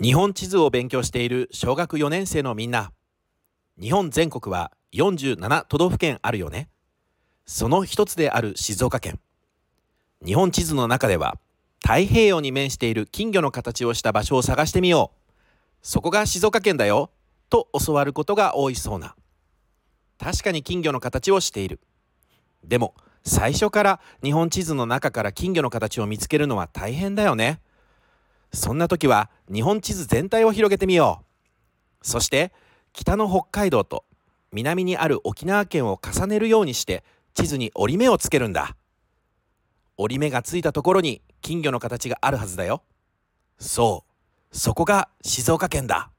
日本地図を勉強している小学4年生のみんな。日本全国は47都道府県あるよね。その一つである静岡県。日本地図の中では太平洋に面している金魚の形をした場所を探してみよう。そこが静岡県だよと教わることが多いそうな。確かに金魚の形をしている。でも最初から日本地図の中から金魚の形を見つけるのは大変だよね。そんな時は日本地図全体を広げてみよう。そして北の北海道と南にある沖縄県を重ねるようにして地図に折り目をつけるんだ。折り目がついたところに金魚の形があるはずだよ。そうそこが静岡県だ。